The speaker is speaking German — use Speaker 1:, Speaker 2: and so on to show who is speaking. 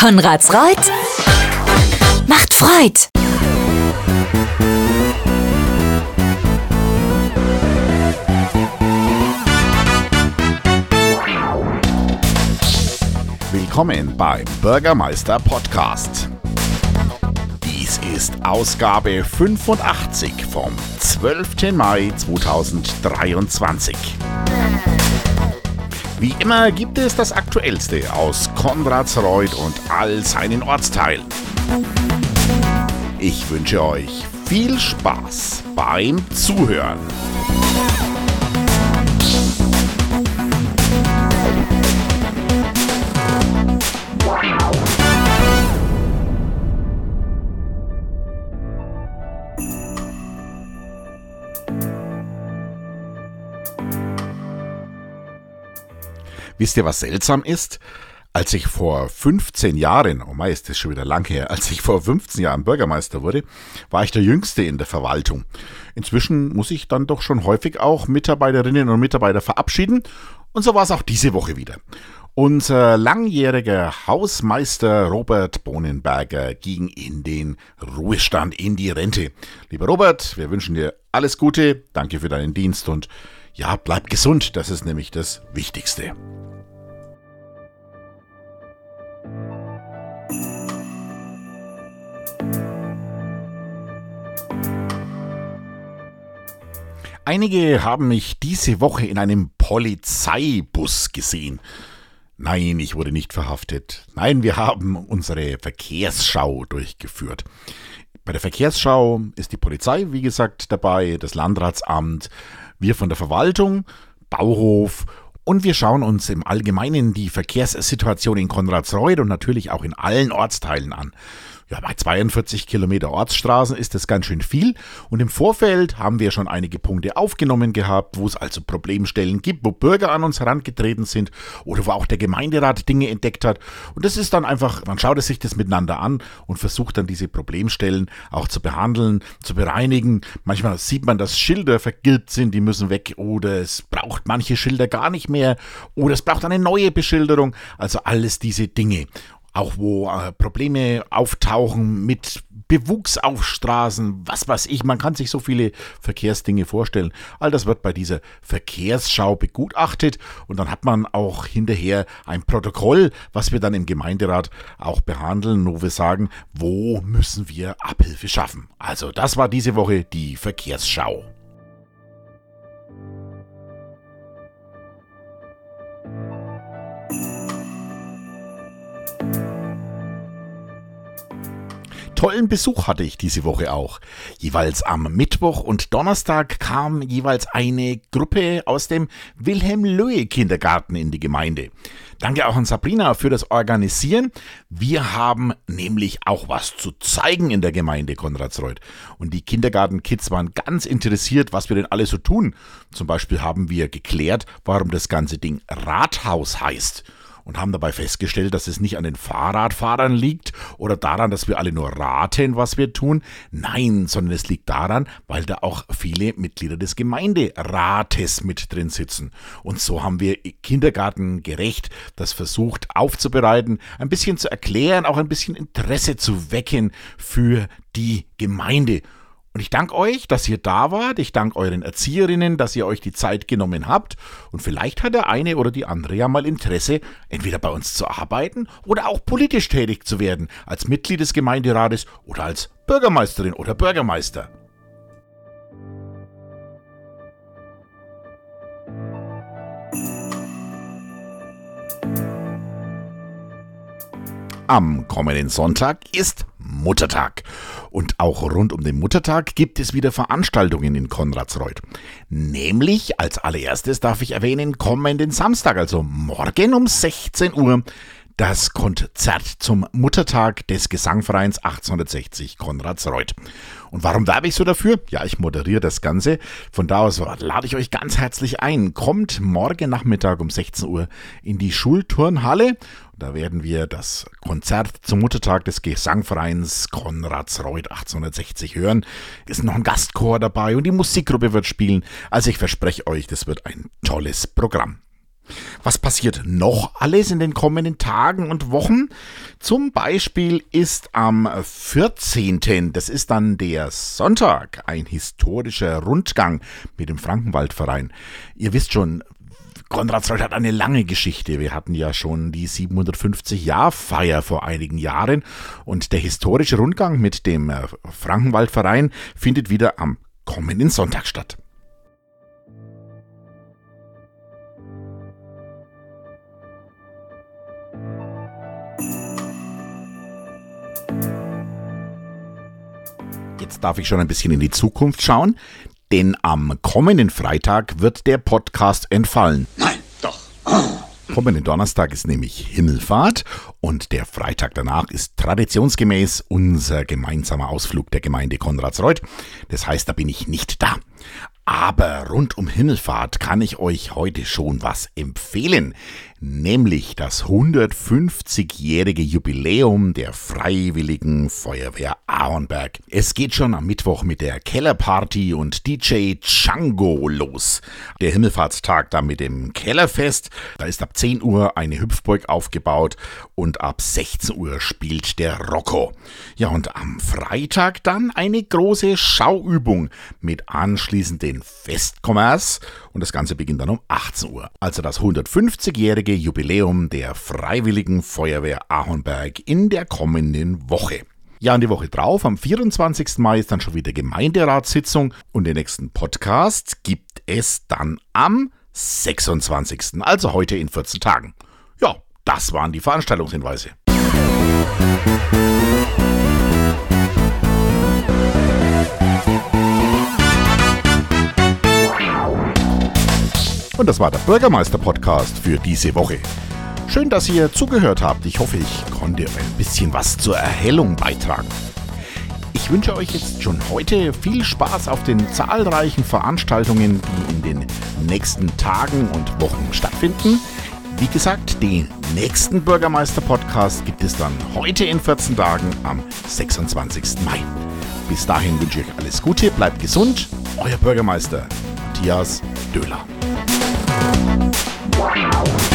Speaker 1: Konrads Reut macht Freud.
Speaker 2: Willkommen beim Bürgermeister Podcast. Dies ist Ausgabe 85 vom 12. Mai 2023. Wie immer gibt es das Aktuellste aus Konradsreuth und all seinen Ortsteilen. Ich wünsche euch viel Spaß beim Zuhören. Wisst ihr, was seltsam ist? Als ich vor 15 Jahren, oh mei, ist das schon wieder lang her, als ich vor 15 Jahren Bürgermeister wurde, war ich der Jüngste in der Verwaltung. Inzwischen muss ich dann doch schon häufig auch Mitarbeiterinnen und Mitarbeiter verabschieden. Und so war es auch diese Woche wieder. Unser langjähriger Hausmeister Robert Bohnenberger ging in den Ruhestand, in die Rente. Lieber Robert, wir wünschen dir alles Gute, danke für deinen Dienst und ja, bleib gesund, das ist nämlich das Wichtigste. Einige haben mich diese Woche in einem Polizeibus gesehen. Nein, ich wurde nicht verhaftet. Nein, wir haben unsere Verkehrsschau durchgeführt. Bei der Verkehrsschau ist die Polizei, wie gesagt, dabei, das Landratsamt, wir von der Verwaltung, Bauhof und wir schauen uns im Allgemeinen die Verkehrssituation in Konradsreuth und natürlich auch in allen Ortsteilen an. Ja, bei 42 Kilometer Ortsstraßen ist das ganz schön viel. Und im Vorfeld haben wir schon einige Punkte aufgenommen gehabt, wo es also Problemstellen gibt, wo Bürger an uns herangetreten sind oder wo auch der Gemeinderat Dinge entdeckt hat. Und das ist dann einfach, man schaut sich das miteinander an und versucht dann diese Problemstellen auch zu behandeln, zu bereinigen. Manchmal sieht man, dass Schilder vergilbt sind, die müssen weg oder es braucht manche Schilder gar nicht mehr oder es braucht eine neue Beschilderung. Also alles diese Dinge auch wo äh, Probleme auftauchen mit Bewuchs auf Straßen, was weiß ich, man kann sich so viele Verkehrsdinge vorstellen. All das wird bei dieser Verkehrsschau begutachtet und dann hat man auch hinterher ein Protokoll, was wir dann im Gemeinderat auch behandeln, wo wir sagen, wo müssen wir Abhilfe schaffen. Also das war diese Woche die Verkehrsschau. Tollen Besuch hatte ich diese Woche auch. Jeweils am Mittwoch und Donnerstag kam jeweils eine Gruppe aus dem Wilhelm Löhe Kindergarten in die Gemeinde. Danke auch an Sabrina für das Organisieren. Wir haben nämlich auch was zu zeigen in der Gemeinde Konradsreuth. Und die Kindergartenkids waren ganz interessiert, was wir denn alle so tun. Zum Beispiel haben wir geklärt, warum das ganze Ding Rathaus heißt und haben dabei festgestellt, dass es nicht an den Fahrradfahrern liegt oder daran, dass wir alle nur raten, was wir tun. Nein, sondern es liegt daran, weil da auch viele Mitglieder des Gemeinderates mit drin sitzen. Und so haben wir Kindergarten gerecht das versucht aufzubereiten, ein bisschen zu erklären, auch ein bisschen Interesse zu wecken für die Gemeinde. Und ich danke euch, dass ihr da wart. Ich danke euren Erzieherinnen, dass ihr euch die Zeit genommen habt. Und vielleicht hat der eine oder die andere ja mal Interesse, entweder bei uns zu arbeiten oder auch politisch tätig zu werden, als Mitglied des Gemeinderates oder als Bürgermeisterin oder Bürgermeister. Am kommenden Sonntag ist Muttertag. Und auch rund um den Muttertag gibt es wieder Veranstaltungen in Konradsreuth. Nämlich als allererstes darf ich erwähnen, kommenden Samstag, also morgen um 16 Uhr, das Konzert zum Muttertag des Gesangvereins 1860 Konradsreuth. Und warum werbe ich so dafür? Ja, ich moderiere das Ganze. Von da aus lade ich euch ganz herzlich ein. Kommt morgen Nachmittag um 16 Uhr in die Schulturnhalle. Da werden wir das Konzert zum Muttertag des Gesangvereins Konradsreuth 1860 hören. Ist noch ein Gastchor dabei und die Musikgruppe wird spielen. Also ich verspreche euch, das wird ein tolles Programm. Was passiert noch alles in den kommenden Tagen und Wochen? Zum Beispiel ist am 14., das ist dann der Sonntag, ein historischer Rundgang mit dem Frankenwaldverein. Ihr wisst schon, Konradsreuth hat eine lange Geschichte. Wir hatten ja schon die 750-Jahr-Feier vor einigen Jahren und der historische Rundgang mit dem äh, Frankenwaldverein findet wieder am kommenden Sonntag statt. Jetzt darf ich schon ein bisschen in die Zukunft schauen, denn am kommenden Freitag wird der Podcast entfallen.
Speaker 3: Nein, doch.
Speaker 2: Kommenden Donnerstag ist nämlich Himmelfahrt und der Freitag danach ist traditionsgemäß unser gemeinsamer Ausflug der Gemeinde Konradsreuth. Das heißt, da bin ich nicht da. Aber rund um Himmelfahrt kann ich euch heute schon was empfehlen, nämlich das 150-jährige Jubiläum der Freiwilligen Feuerwehr Ahornberg. Es geht schon am Mittwoch mit der Kellerparty und DJ Django los. Der Himmelfahrtstag da mit dem Kellerfest, da ist ab 10 Uhr eine Hüpfburg aufgebaut und ab 16 Uhr spielt der Rocco. Ja, und am Freitag dann eine große Schauübung mit anschließenden Festkommers und das Ganze beginnt dann um 18 Uhr. Also das 150-jährige Jubiläum der Freiwilligen Feuerwehr Ahornberg in der kommenden Woche. Ja, und die Woche drauf, am 24. Mai, ist dann schon wieder Gemeinderatssitzung und den nächsten Podcast gibt es dann am 26. Also heute in 14 Tagen. Ja, das waren die Veranstaltungshinweise. Und das war der Bürgermeister-Podcast für diese Woche. Schön, dass ihr zugehört habt. Ich hoffe, ich konnte ein bisschen was zur Erhellung beitragen. Ich wünsche euch jetzt schon heute viel Spaß auf den zahlreichen Veranstaltungen, die in den nächsten Tagen und Wochen stattfinden. Wie gesagt, den nächsten Bürgermeister-Podcast gibt es dann heute in 14 Tagen am 26. Mai. Bis dahin wünsche ich euch alles Gute, bleibt gesund. Euer Bürgermeister Matthias Döhler. Wow.